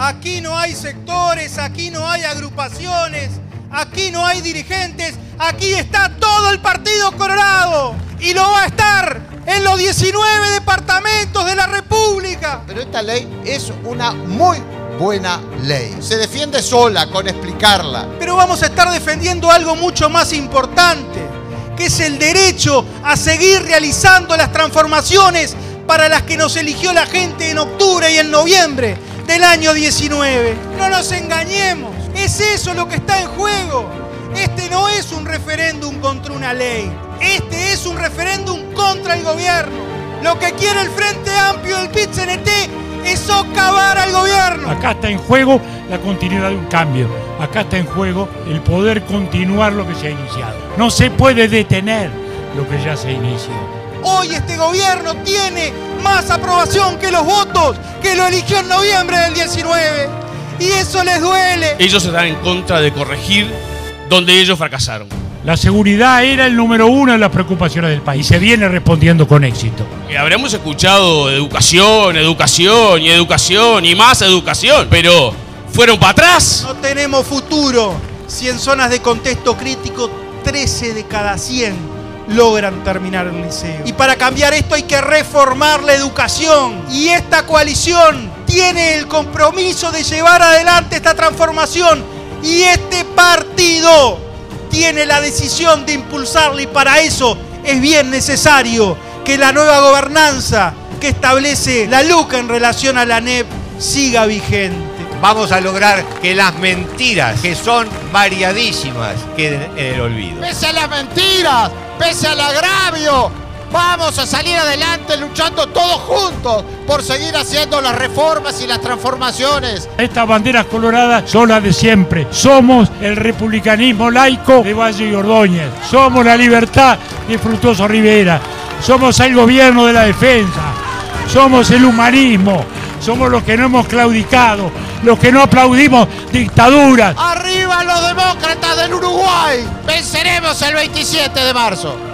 Aquí no hay sectores, aquí no hay agrupaciones, aquí no hay dirigentes, aquí está todo el Partido Colorado y lo va a estar en los 19 departamentos de la República. Pero esta ley es una muy buena ley. Se defiende sola con explicarla. Pero vamos a estar defendiendo algo mucho más importante, que es el derecho a seguir realizando las transformaciones para las que nos eligió la gente en octubre y en noviembre del año 19. No nos engañemos, es eso lo que está en juego. Este no es un referéndum contra una ley, este es un referéndum contra el gobierno. Lo que quiere el Frente Amplio del pit es socavar al gobierno. Acá está en juego la continuidad de un cambio. Acá está en juego el poder continuar lo que se ha iniciado. No se puede detener lo que ya se inició. Hoy este gobierno tiene más aprobación que los votos que lo eligió en noviembre del 19. Y eso les duele. Ellos están en contra de corregir donde ellos fracasaron. La seguridad era el número uno en las preocupaciones del país. Se viene respondiendo con éxito. Habremos escuchado educación, educación y educación y más educación, pero fueron para atrás. No tenemos futuro si en zonas de contexto crítico 13 de cada 100 logran terminar el liceo. Y para cambiar esto hay que reformar la educación. Y esta coalición tiene el compromiso de llevar adelante esta transformación. Y este partido tiene la decisión de impulsarla y para eso es bien necesario que la nueva gobernanza que establece la LUCA en relación a la NEP siga vigente. Vamos a lograr que las mentiras, que son variadísimas, queden en el olvido. Pese a las mentiras, pese al agravio, Vamos a salir adelante luchando todos juntos por seguir haciendo las reformas y las transformaciones. Estas banderas coloradas son las de siempre. Somos el republicanismo laico de Valle y Ordóñez. Somos la libertad de Frutuoso Rivera. Somos el gobierno de la defensa. Somos el humanismo. Somos los que no hemos claudicado, los que no aplaudimos dictaduras. ¡Arriba los demócratas del Uruguay! Venceremos el 27 de marzo.